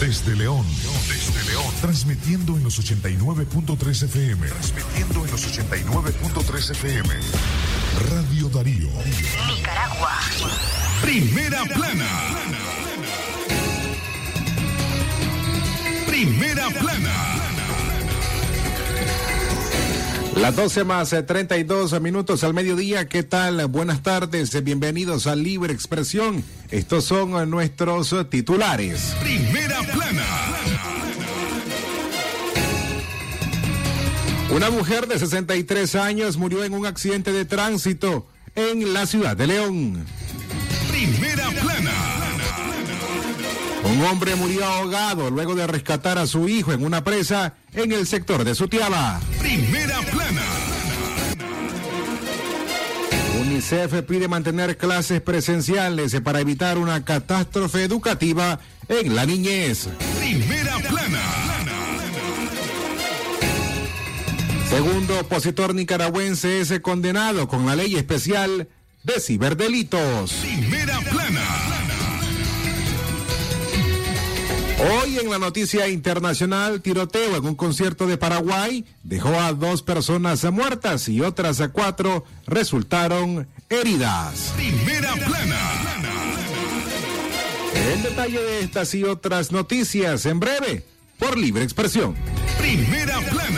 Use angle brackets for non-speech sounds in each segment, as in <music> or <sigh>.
Desde León. Desde León. Transmitiendo en los 89.3 FM. Transmitiendo en los 89.3 FM. Radio Darío. Nicaragua. Primera plana. Primera plana. Las 12 más 32 eh, minutos al mediodía. ¿Qué tal? Buenas tardes. Bienvenidos a Libre Expresión. Estos son eh, nuestros eh, titulares. Primera Una mujer de 63 años murió en un accidente de tránsito en la ciudad de León. Primera plana. Un hombre murió ahogado luego de rescatar a su hijo en una presa en el sector de Sutiaba. Primera plana. UNICEF pide mantener clases presenciales para evitar una catástrofe educativa en la niñez. Primera Segundo opositor nicaragüense es condenado con la ley especial de ciberdelitos. Primera plana. Hoy en la noticia internacional, tiroteo en un concierto de Paraguay dejó a dos personas muertas y otras a cuatro resultaron heridas. Primera plana. El detalle de estas y otras noticias en breve por libre expresión. Primera plana.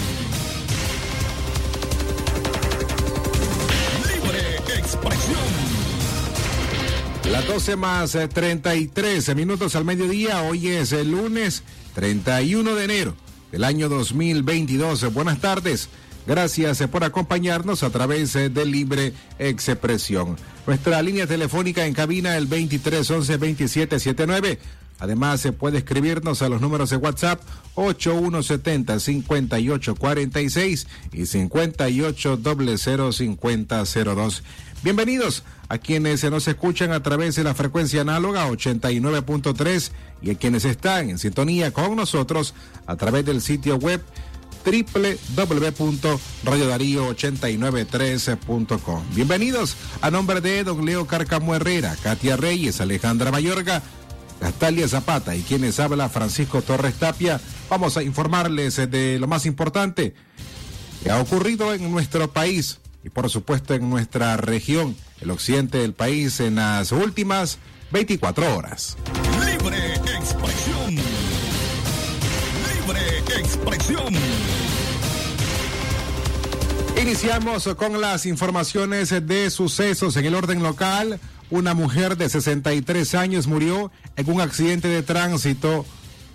Las 12 más eh, 33 minutos al mediodía. Hoy es el lunes 31 de enero del año 2022. Buenas tardes. Gracias eh, por acompañarnos a través eh, de Libre Expresión. Nuestra línea telefónica en cabina el 2311 2779. Además, se puede escribirnos a los números de WhatsApp 8170 5846 y 58005002. Bienvenidos a quienes nos escuchan a través de la frecuencia análoga 89.3 y a quienes están en sintonía con nosotros a través del sitio web www.radiodarío893.com. Bienvenidos a nombre de don Leo Carcamo Herrera, Katia Reyes, Alejandra Mayorga, Gastalia Zapata y quienes habla Francisco Torres Tapia. Vamos a informarles de lo más importante que ha ocurrido en nuestro país y por supuesto en nuestra región, el occidente del país, en las últimas 24 horas. Libre expresión. Libre expresión. Iniciamos con las informaciones de sucesos en el orden local. Una mujer de 63 años murió en un accidente de tránsito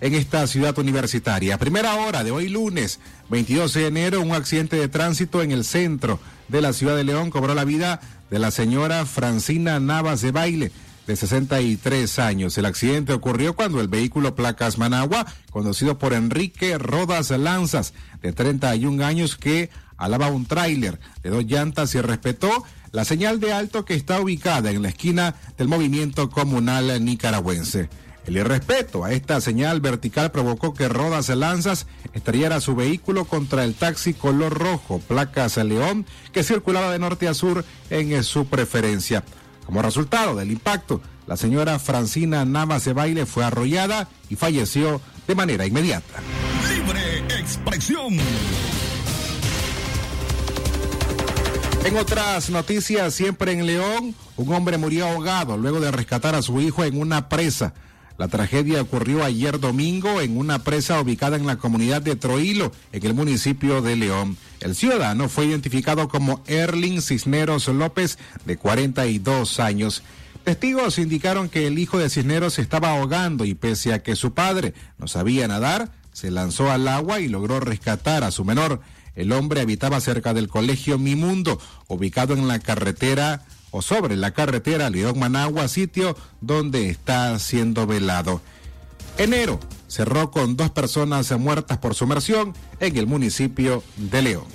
en esta ciudad universitaria. A primera hora de hoy lunes, 22 de enero, un accidente de tránsito en el centro de la ciudad de León cobró la vida de la señora Francina Navas de Baile, de 63 años. El accidente ocurrió cuando el vehículo Placas Managua, conducido por Enrique Rodas Lanzas, de 31 años, que alaba un tráiler de dos llantas y respetó la señal de alto que está ubicada en la esquina del movimiento comunal nicaragüense. El irrespeto a esta señal vertical provocó que Rodas Lanzas estrellara su vehículo contra el taxi color rojo, placas León, que circulaba de norte a sur en su preferencia. Como resultado del impacto, la señora Francina Navas de Baile fue arrollada y falleció de manera inmediata. Libre expresión. En otras noticias, siempre en León, un hombre murió ahogado luego de rescatar a su hijo en una presa. La tragedia ocurrió ayer domingo en una presa ubicada en la comunidad de Troilo, en el municipio de León. El ciudadano fue identificado como Erling Cisneros López, de 42 años. Testigos indicaron que el hijo de Cisneros estaba ahogando y pese a que su padre no sabía nadar, se lanzó al agua y logró rescatar a su menor. El hombre habitaba cerca del colegio Mi Mundo, ubicado en la carretera sobre la carretera León Managua, sitio donde está siendo velado. Enero cerró con dos personas muertas por sumersión en el municipio de León.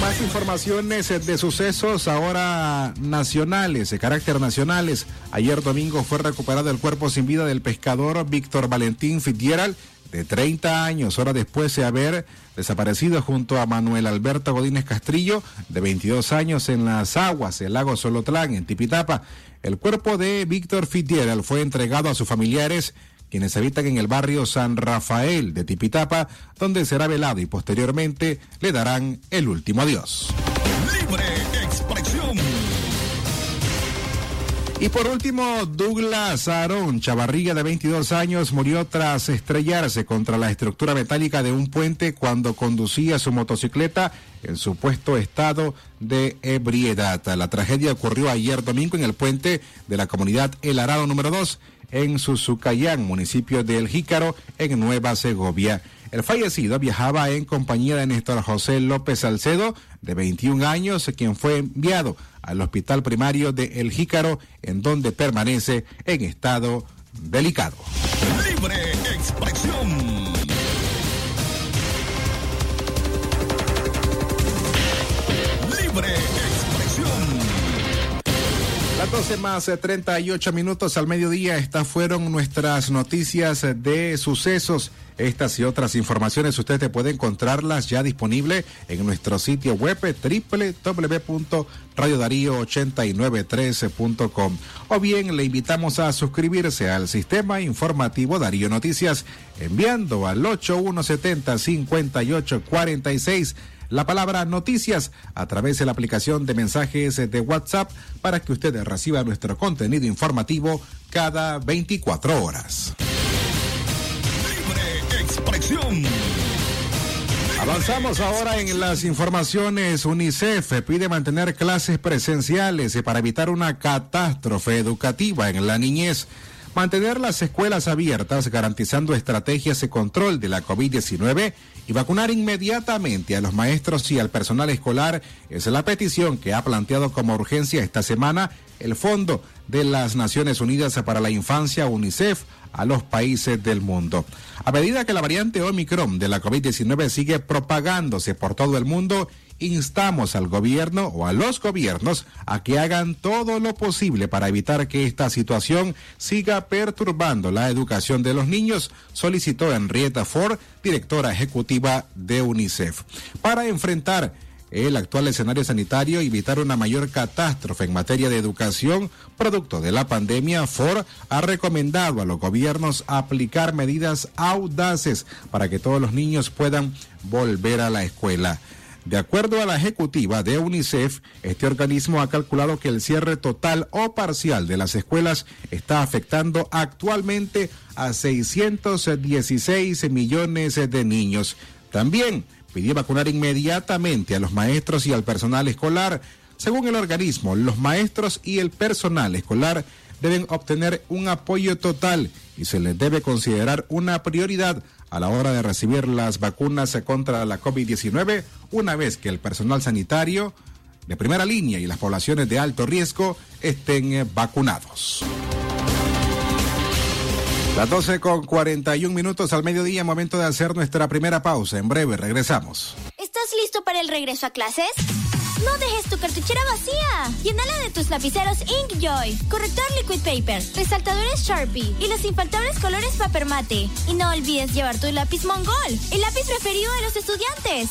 más informaciones de sucesos ahora nacionales, de carácter nacionales. Ayer domingo fue recuperado el cuerpo sin vida del pescador Víctor Valentín Fitzgerald, de 30 años, hora después de haber desaparecido junto a Manuel Alberto Godínez Castrillo, de 22 años, en las aguas del lago Solotlán, en Tipitapa. El cuerpo de Víctor Fitzgerald fue entregado a sus familiares quienes habitan en el barrio San Rafael de Tipitapa, donde será velado y posteriormente le darán el último adiós. Y por último, Douglas Aarón Chavarriga, de 22 años, murió tras estrellarse contra la estructura metálica de un puente cuando conducía su motocicleta en supuesto estado de ebriedad. La tragedia ocurrió ayer domingo en el puente de la comunidad El Arado número 2 en Suzucayán, municipio de El Jícaro, en Nueva Segovia. El fallecido viajaba en compañía de Néstor José López Salcedo, de 21 años, quien fue enviado al hospital primario de El Jícaro, en donde permanece en estado delicado. Libre expresión. 12 más 38 eh, minutos al mediodía. Estas fueron nuestras noticias de sucesos. Estas y otras informaciones usted puede encontrarlas ya disponible en nuestro sitio web eh, www.radiodarío8913.com o bien le invitamos a suscribirse al sistema informativo Darío Noticias enviando al 8170 5846 la palabra noticias a través de la aplicación de mensajes de WhatsApp para que usted reciba nuestro contenido informativo cada 24 horas. Libre expresión. Avanzamos ahora en las informaciones. UNICEF pide mantener clases presenciales para evitar una catástrofe educativa en la niñez. Mantener las escuelas abiertas garantizando estrategias de control de la COVID-19 y vacunar inmediatamente a los maestros y al personal escolar es la petición que ha planteado como urgencia esta semana el Fondo de las Naciones Unidas para la Infancia, UNICEF, a los países del mundo. A medida que la variante Omicron de la COVID-19 sigue propagándose por todo el mundo, instamos al gobierno o a los gobiernos a que hagan todo lo posible para evitar que esta situación siga perturbando la educación de los niños, solicitó Henrietta Ford, directora ejecutiva de UNICEF. Para enfrentar el actual escenario sanitario y evitar una mayor catástrofe en materia de educación producto de la pandemia, Ford ha recomendado a los gobiernos aplicar medidas audaces para que todos los niños puedan volver a la escuela. De acuerdo a la ejecutiva de UNICEF, este organismo ha calculado que el cierre total o parcial de las escuelas está afectando actualmente a 616 millones de niños. También pidió vacunar inmediatamente a los maestros y al personal escolar. Según el organismo, los maestros y el personal escolar deben obtener un apoyo total y se les debe considerar una prioridad a la hora de recibir las vacunas contra la COVID-19 una vez que el personal sanitario de primera línea y las poblaciones de alto riesgo estén vacunados. Las 12 con 41 minutos al mediodía, momento de hacer nuestra primera pausa. En breve regresamos. ¿Estás listo para el regreso a clases? No dejes tu cartuchera vacía. Llénala de tus lapiceros Inkjoy, corrector liquid paper, resaltadores Sharpie y los infaltables colores Paper Mate. Y no olvides llevar tu lápiz Mongol, el lápiz preferido de los estudiantes.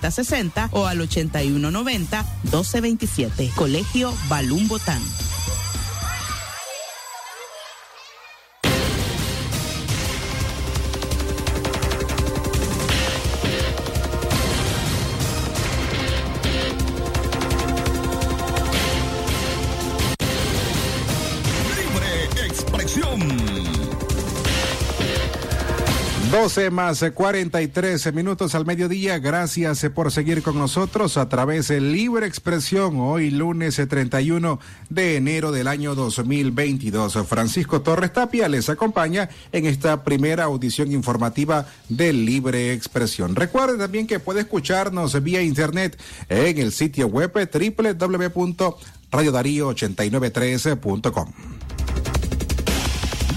6060 o al 8190 1227. Colegio Balún Botán. Libre expresión 12 más 43 minutos al mediodía. Gracias por seguir con nosotros a través de Libre Expresión. Hoy lunes 31 de enero del año 2022. Francisco Torres Tapia les acompaña en esta primera audición informativa de Libre Expresión. Recuerde también que puede escucharnos vía internet en el sitio web www.radiodarío8913.com.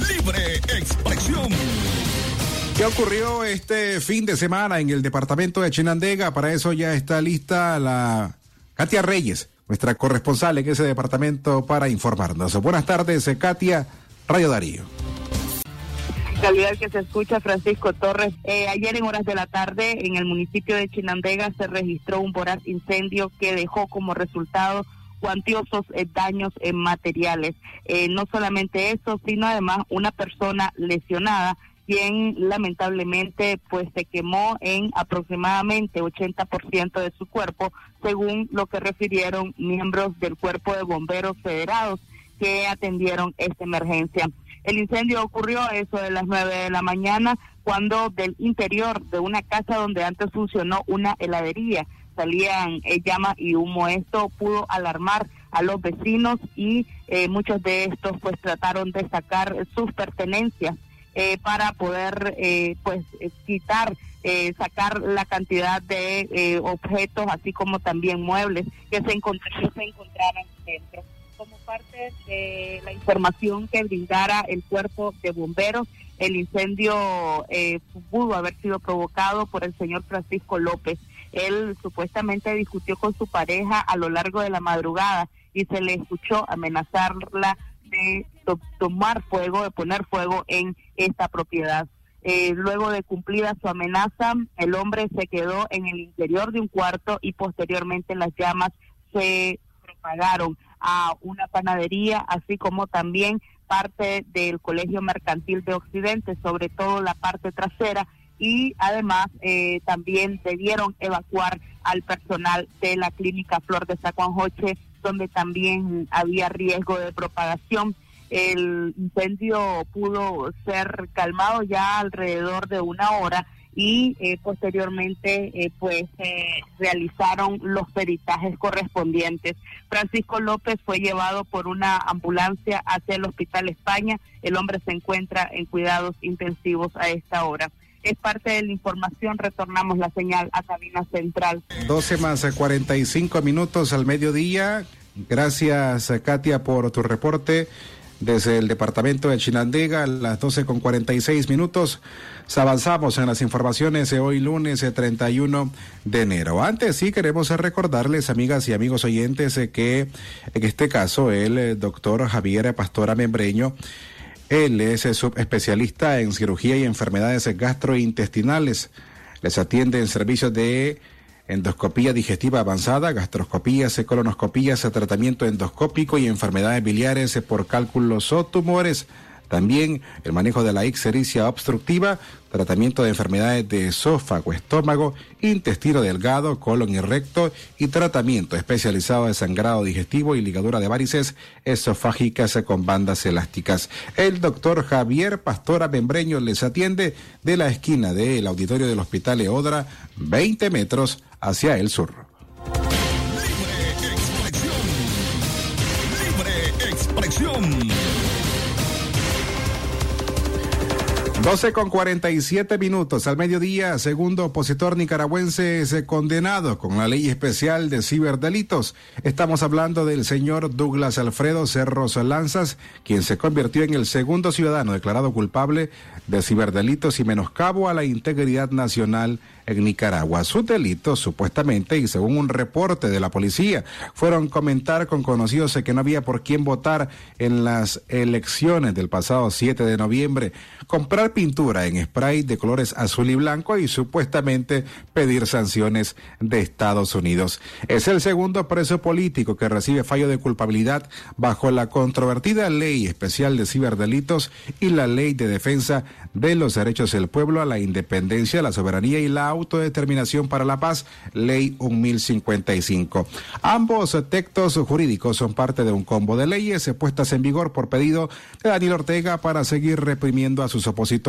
Libre Expresión. ¿Qué ocurrió este fin de semana en el departamento de Chinandega? Para eso ya está lista la Katia Reyes, nuestra corresponsal en ese departamento para informarnos. Buenas tardes, Katia, Radio Darío calidad que se escucha Francisco Torres. Eh, ayer en horas de la tarde en el municipio de Chinandega se registró un voraz incendio que dejó como resultado cuantiosos eh, daños en materiales. Eh, no solamente eso, sino además una persona lesionada quien lamentablemente pues se quemó en aproximadamente 80% de su cuerpo, según lo que refirieron miembros del Cuerpo de Bomberos Federados que atendieron esta emergencia. El incendio ocurrió a eso de las 9 de la mañana cuando del interior de una casa donde antes funcionó una heladería salían eh, llamas y humo. Esto pudo alarmar a los vecinos y eh, muchos de estos pues trataron de sacar sus pertenencias eh, para poder eh, pues eh, quitar, sacar la cantidad de objetos, así como también muebles que se, se encontraran dentro. Como parte de la información que brindara el cuerpo de bomberos, el incendio pudo haber sido provocado por el señor Francisco López. Él supuestamente discutió con su pareja a lo largo de la madrugada y se le escuchó amenazarla de tomar fuego, de poner fuego en esta propiedad. Eh, luego de cumplida su amenaza, el hombre se quedó en el interior de un cuarto y posteriormente las llamas se propagaron a una panadería, así como también parte del Colegio Mercantil de Occidente, sobre todo la parte trasera, y además eh, también debieron evacuar al personal de la clínica Flor de Sacuanjoche, donde también había riesgo de propagación el incendio pudo ser calmado ya alrededor de una hora y eh, posteriormente eh, pues realizaron los peritajes correspondientes. Francisco López fue llevado por una ambulancia hacia el Hospital España. El hombre se encuentra en cuidados intensivos a esta hora. Es parte de la información, retornamos la señal a cabina central. 12 más 45 minutos al mediodía. Gracias, Katia, por tu reporte desde el departamento de Chinandega a las 12 con 46 minutos. Avanzamos en las informaciones de hoy lunes 31 eh, de enero. Antes sí queremos recordarles, amigas y amigos oyentes, eh, que en este caso el eh, doctor Javier Pastora Membreño, él es subespecialista en cirugía y enfermedades gastrointestinales. Les atiende en servicios de endoscopía digestiva avanzada, gastroscopías, colonoscopías, tratamiento endoscópico y enfermedades biliares por cálculos o tumores. También el manejo de la ixericia obstructiva, tratamiento de enfermedades de esófago, estómago, intestino delgado, colon y recto y tratamiento especializado de sangrado digestivo y ligadura de varices esofágicas con bandas elásticas. El doctor Javier Pastora Membreño les atiende de la esquina del auditorio del Hospital Eodra, 20 metros hacia el sur. 12 con 47 minutos al mediodía, segundo opositor nicaragüense es condenado con la ley especial de ciberdelitos. Estamos hablando del señor Douglas Alfredo Cerros Lanzas, quien se convirtió en el segundo ciudadano declarado culpable de ciberdelitos y menoscabo a la integridad nacional en Nicaragua. Sus delitos, supuestamente, y según un reporte de la policía, fueron comentar con conocidos que no había por quién votar en las elecciones del pasado 7 de noviembre, comprar pintura en spray de colores azul y blanco y supuestamente pedir sanciones de Estados Unidos. Es el segundo preso político que recibe fallo de culpabilidad bajo la controvertida ley especial de ciberdelitos y la ley de defensa de los derechos del pueblo a la independencia, la soberanía y la autodeterminación para la paz, ley 1055. Ambos textos jurídicos son parte de un combo de leyes puestas en vigor por pedido de Daniel Ortega para seguir reprimiendo a sus opositores,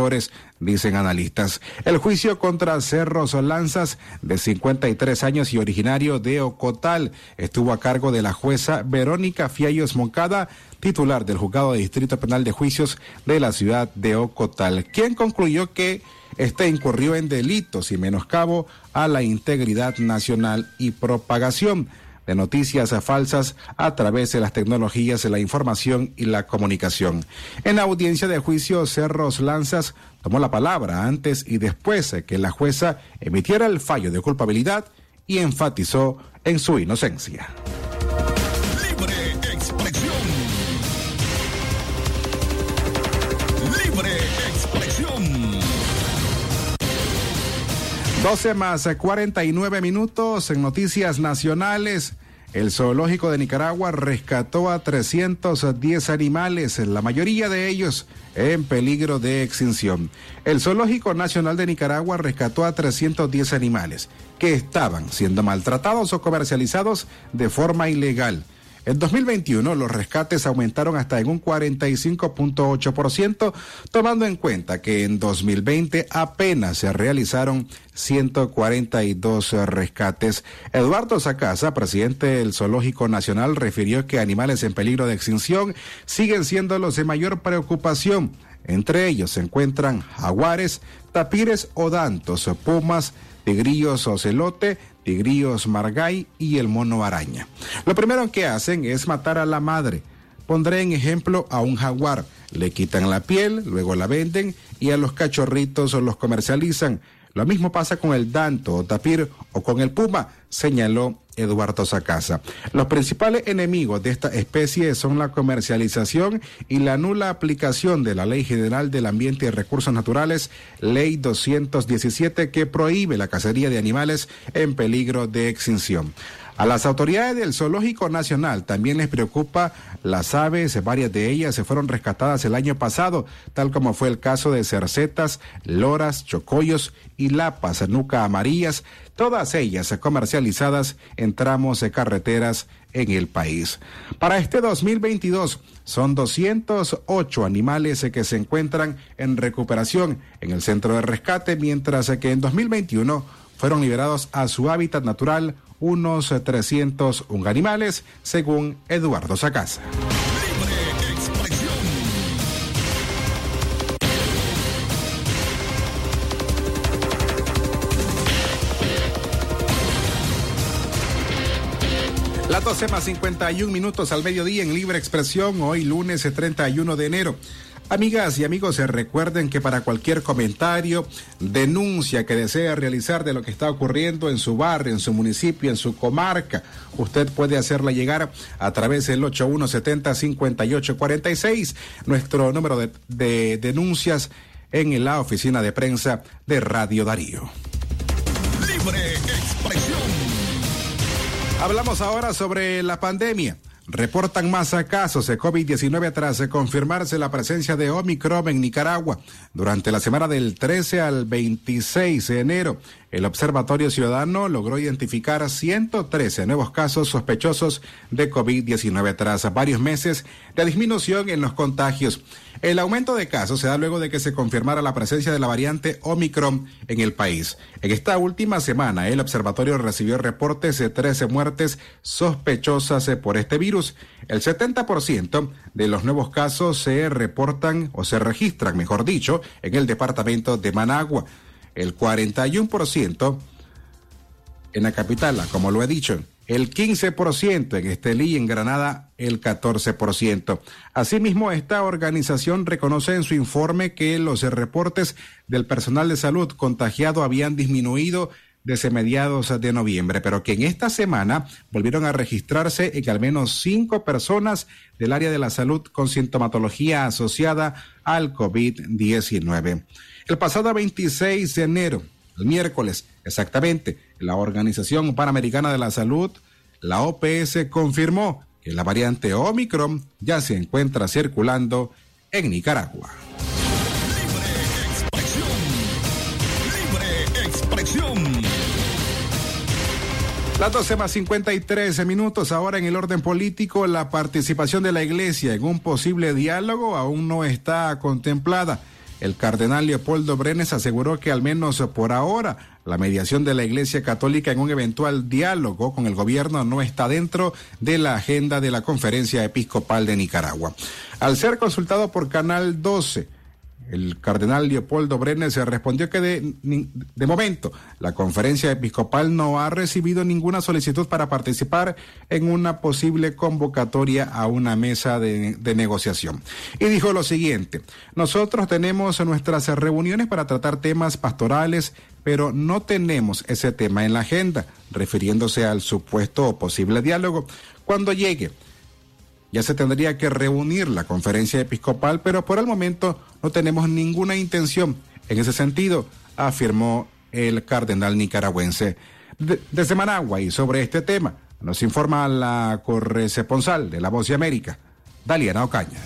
dicen analistas. El juicio contra Cerros Lanzas, de 53 años y originario de Ocotal, estuvo a cargo de la jueza Verónica Fiallos Moncada, titular del Juzgado de Distrito Penal de Juicios de la ciudad de Ocotal, quien concluyó que este incurrió en delitos y menoscabo a la integridad nacional y propagación de noticias falsas a través de las tecnologías de la información y la comunicación. En la audiencia de juicio, Cerros Lanzas tomó la palabra antes y después de que la jueza emitiera el fallo de culpabilidad y enfatizó en su inocencia. 12 más 49 minutos en noticias nacionales. El zoológico de Nicaragua rescató a 310 animales, la mayoría de ellos en peligro de extinción. El Zoológico Nacional de Nicaragua rescató a 310 animales que estaban siendo maltratados o comercializados de forma ilegal. En 2021 los rescates aumentaron hasta en un 45.8%, tomando en cuenta que en 2020 apenas se realizaron 142 rescates. Eduardo Sacasa, presidente del Zoológico Nacional, refirió que animales en peligro de extinción siguen siendo los de mayor preocupación. Entre ellos se encuentran jaguares, tapires odantos, pumas, tigrillos ocelote, tigrillos margay y el mono araña. Lo primero que hacen es matar a la madre. Pondré en ejemplo a un jaguar. Le quitan la piel, luego la venden y a los cachorritos los comercializan. Lo mismo pasa con el danto o tapir o con el puma, señaló Eduardo Sacasa. Los principales enemigos de esta especie son la comercialización y la nula aplicación de la Ley General del Ambiente y Recursos Naturales, Ley 217, que prohíbe la cacería de animales en peligro de extinción. A las autoridades del Zoológico Nacional también les preocupa las aves, varias de ellas se fueron rescatadas el año pasado, tal como fue el caso de cercetas, loras, chocollos y lapas, nuca amarillas, todas ellas comercializadas en tramos de carreteras en el país. Para este 2022 son 208 animales que se encuentran en recuperación en el centro de rescate, mientras que en 2021 fueron liberados a su hábitat natural unos 301 animales, según Eduardo Sacasa. Las 12 más 51 minutos al mediodía en Libre Expresión, hoy lunes 31 de enero. Amigas y amigos, se recuerden que para cualquier comentario, denuncia que desea realizar de lo que está ocurriendo en su barrio, en su municipio, en su comarca, usted puede hacerla llegar a través del 8170-5846, nuestro número de, de denuncias en la oficina de prensa de Radio Darío. Libre expresión. Hablamos ahora sobre la pandemia. Reportan más casos de COVID-19 tras confirmarse la presencia de Omicron en Nicaragua. Durante la semana del 13 al 26 de enero, el Observatorio Ciudadano logró identificar 113 nuevos casos sospechosos de COVID-19 tras varios meses de disminución en los contagios. El aumento de casos se da luego de que se confirmara la presencia de la variante Omicron en el país. En esta última semana, el observatorio recibió reportes de 13 muertes sospechosas por este virus. El 70% de los nuevos casos se reportan o se registran, mejor dicho, en el departamento de Managua el 41% en la capital, como lo he dicho, el 15% en Estelí y en Granada el 14%. Asimismo, esta organización reconoce en su informe que los reportes del personal de salud contagiado habían disminuido desde mediados de noviembre, pero que en esta semana volvieron a registrarse en al menos cinco personas del área de la salud con sintomatología asociada al COVID-19. El pasado 26 de enero, el miércoles exactamente, la Organización Panamericana de la Salud, la OPS, confirmó que la variante Omicron ya se encuentra circulando en Nicaragua. Las 12 más 53 minutos. Ahora en el orden político, la participación de la Iglesia en un posible diálogo aún no está contemplada. El cardenal Leopoldo Brenes aseguró que al menos por ahora la mediación de la Iglesia Católica en un eventual diálogo con el gobierno no está dentro de la agenda de la Conferencia Episcopal de Nicaragua. Al ser consultado por Canal 12, el cardenal Leopoldo Brenes respondió que de, de, momento la conferencia episcopal no ha recibido ninguna solicitud para participar en una posible convocatoria a una mesa de, de negociación. Y dijo lo siguiente, nosotros tenemos nuestras reuniones para tratar temas pastorales, pero no tenemos ese tema en la agenda, refiriéndose al supuesto posible diálogo. Cuando llegue, ya se tendría que reunir la conferencia episcopal, pero por el momento no tenemos ninguna intención en ese sentido, afirmó el cardenal nicaragüense. desde Managua y sobre este tema nos informa la corresponsal de La Voz de América, Daliana Ocaña.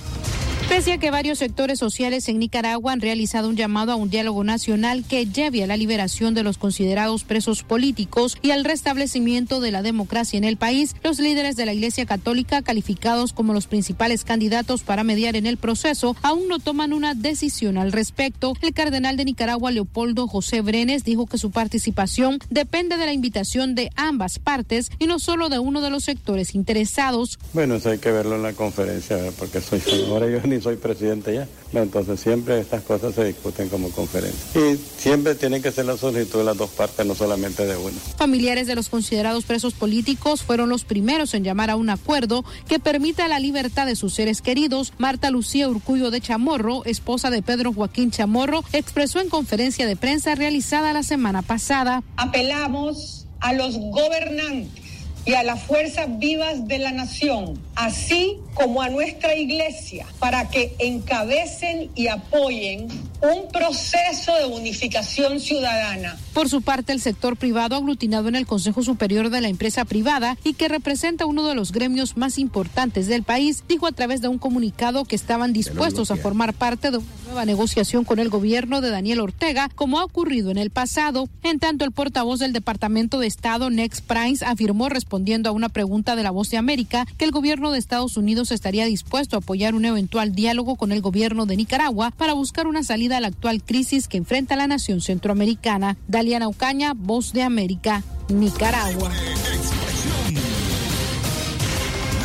Pese a que varios sectores sociales en Nicaragua han realizado un llamado a un diálogo nacional que lleve a la liberación de los considerados presos políticos y al restablecimiento de la democracia en el país, los líderes de la Iglesia Católica, calificados como los principales candidatos para mediar en el proceso, aún no toman una decisión al respecto. El cardenal de Nicaragua, Leopoldo José Brenes, dijo que su participación depende de la invitación de ambas partes y no solo de uno de los sectores interesados. Bueno, eso hay que verlo en la conferencia, porque soy <laughs> ahora yo ni soy presidente ya. Entonces siempre estas cosas se discuten como conferencia. Y siempre tienen que ser la solicitud de las dos partes, no solamente de una. Familiares de los considerados presos políticos fueron los primeros en llamar a un acuerdo que permita la libertad de sus seres queridos. Marta Lucía Urcullo de Chamorro, esposa de Pedro Joaquín Chamorro, expresó en conferencia de prensa realizada la semana pasada. Apelamos a los gobernantes y a las fuerzas vivas de la nación, así como a nuestra iglesia, para que encabecen y apoyen un proceso de unificación ciudadana. Por su parte, el sector privado aglutinado en el Consejo Superior de la Empresa Privada y que representa uno de los gremios más importantes del país, dijo a través de un comunicado que estaban dispuestos a formar parte de una nueva negociación con el gobierno de Daniel Ortega, como ha ocurrido en el pasado. En tanto, el portavoz del Departamento de Estado, Next Price, afirmó respondiendo a una pregunta de la Voz de América que el gobierno de Estados Unidos estaría dispuesto a apoyar un eventual diálogo con el gobierno de Nicaragua para buscar una salida a la actual crisis que enfrenta la nación centroamericana. Daliana Ucaña, Voz de América, Nicaragua.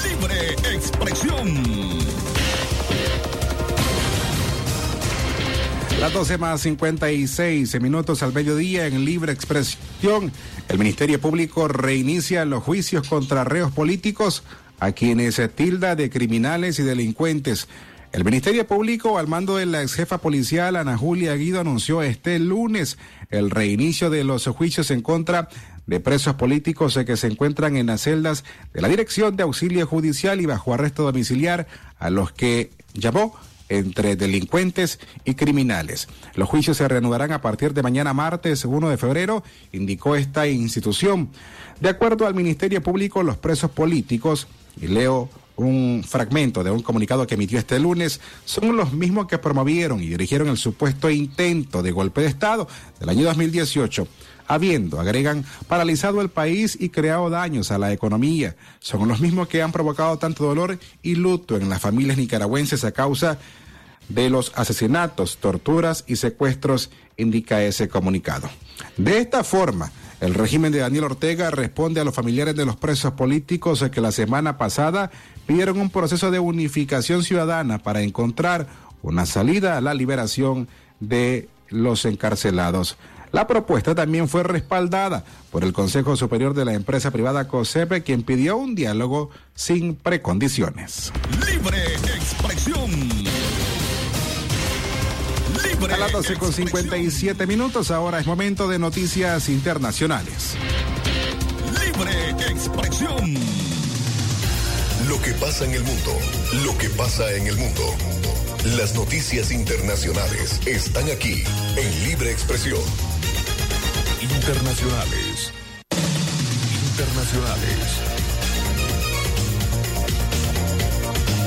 Libre expresión. Las 12 más 56 minutos al mediodía en libre expresión. El Ministerio Público reinicia los juicios contra reos políticos a quienes se tilda de criminales y delincuentes. El Ministerio Público, al mando de la ex jefa policial Ana Julia Guido, anunció este lunes el reinicio de los juicios en contra de presos políticos que se encuentran en las celdas de la Dirección de Auxilio Judicial y bajo arresto domiciliar, a los que llamó entre delincuentes y criminales. Los juicios se reanudarán a partir de mañana martes 1 de febrero, indicó esta institución. De acuerdo al Ministerio Público, los presos políticos, y leo un fragmento de un comunicado que emitió este lunes, son los mismos que promovieron y dirigieron el supuesto intento de golpe de Estado del año 2018 habiendo, agregan, paralizado el país y creado daños a la economía. Son los mismos que han provocado tanto dolor y luto en las familias nicaragüenses a causa de los asesinatos, torturas y secuestros, indica ese comunicado. De esta forma, el régimen de Daniel Ortega responde a los familiares de los presos políticos que la semana pasada pidieron un proceso de unificación ciudadana para encontrar una salida a la liberación de los encarcelados. La propuesta también fue respaldada por el Consejo Superior de la empresa privada COSEPE, quien pidió un diálogo sin precondiciones. Expresión A las 12 con 57 minutos, ahora es momento de noticias internacionales. Libre expresión. Lo que pasa en el mundo, lo que pasa en el mundo. Las noticias internacionales están aquí en Libre Expresión. Internacionales. Internacionales.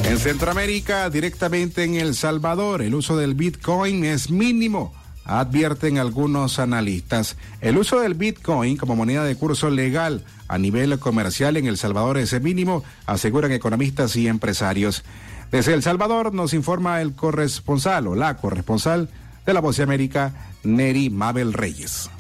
En Centroamérica, directamente en El Salvador, el uso del Bitcoin es mínimo, advierten algunos analistas. El uso del Bitcoin como moneda de curso legal a nivel comercial en El Salvador es mínimo, aseguran economistas y empresarios. Desde El Salvador nos informa el corresponsal o la corresponsal de la Voz de América, Neri Mabel Reyes.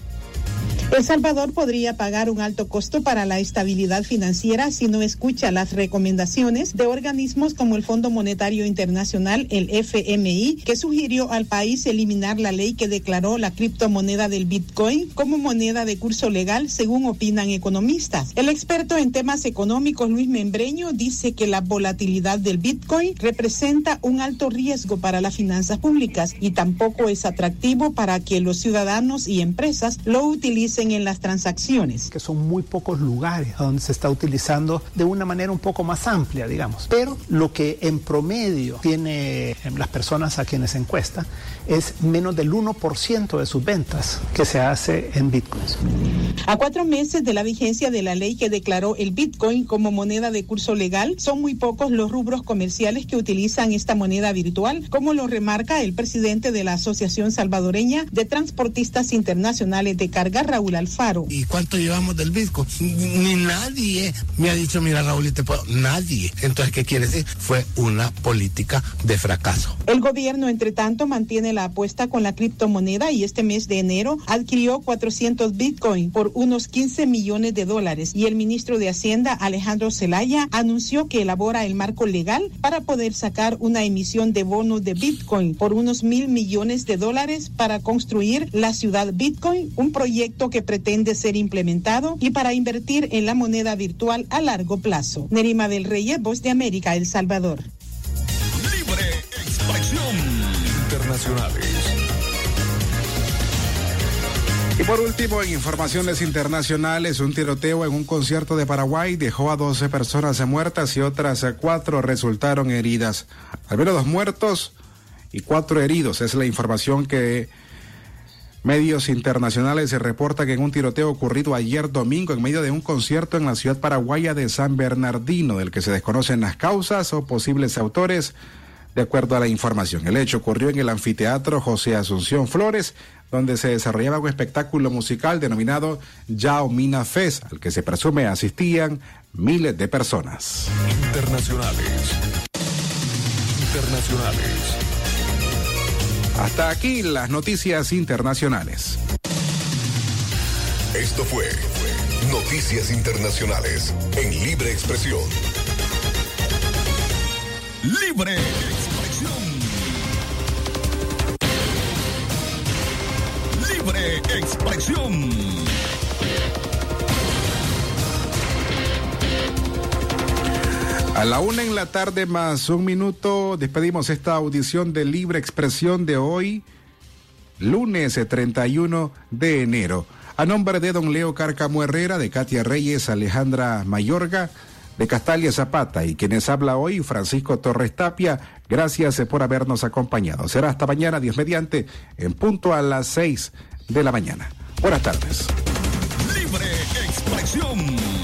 El Salvador podría pagar un alto costo para la estabilidad financiera si no escucha las recomendaciones de organismos como el Fondo Monetario Internacional, el FMI, que sugirió al país eliminar la ley que declaró la criptomoneda del Bitcoin como moneda de curso legal, según opinan economistas. El experto en temas económicos, Luis Membreño, dice que la volatilidad del Bitcoin representa un alto riesgo para las finanzas públicas y tampoco es atractivo para que los ciudadanos y empresas lo utilicen en las transacciones. Que son muy pocos lugares donde se está utilizando de una manera un poco más amplia, digamos. Pero lo que en promedio tiene las personas a quienes encuesta es menos del 1% de sus ventas que se hace en bitcoins. A cuatro meses de la vigencia de la ley que declaró el bitcoin como moneda de curso legal, son muy pocos los rubros comerciales que utilizan esta moneda virtual, como lo remarca el presidente de la Asociación Salvadoreña de Transportistas Internacionales de Carga, Raúl Alfaro. ¿Y cuánto llevamos del Bitcoin? Ni nadie me ha dicho, mira Raúl, te puedo. Nadie. Entonces, ¿qué quiere decir? Fue una política de fracaso. El gobierno, entre tanto, mantiene la apuesta con la criptomoneda y este mes de enero adquirió 400 Bitcoin por unos 15 millones de dólares. Y el ministro de Hacienda, Alejandro Zelaya, anunció que elabora el marco legal para poder sacar una emisión de bonos de Bitcoin por unos mil millones de dólares para construir la ciudad Bitcoin, un proyecto que pretende ser implementado y para invertir en la moneda virtual a largo plazo. Nerima del Reyes, Voz de América, El Salvador. Libre expresión. Internacionales. Y por último, en informaciones internacionales, un tiroteo en un concierto de Paraguay dejó a 12 personas muertas y otras cuatro resultaron heridas. Al menos dos muertos y cuatro heridos. Es la información que medios internacionales se reporta que en un tiroteo ocurrido ayer domingo en medio de un concierto en la ciudad paraguaya de San Bernardino, del que se desconocen las causas o posibles autores, de acuerdo a la información. El hecho ocurrió en el anfiteatro José Asunción Flores, donde se desarrollaba un espectáculo musical denominado Yao Mina Fest, al que se presume asistían miles de personas. Internacionales. Internacionales. Hasta aquí las noticias internacionales. Esto fue Noticias Internacionales en Libre Expresión. Libre Expresión. Libre Expresión. A la una en la tarde más un minuto despedimos esta audición de libre expresión de hoy, lunes 31 de enero. A nombre de don Leo Carcamo Herrera, de Katia Reyes, Alejandra Mayorga, de Castalia Zapata y quienes habla hoy, Francisco Torres Tapia, gracias por habernos acompañado. Será hasta mañana, Dios mediante, en punto a las seis de la mañana. Buenas tardes. Libre expresión.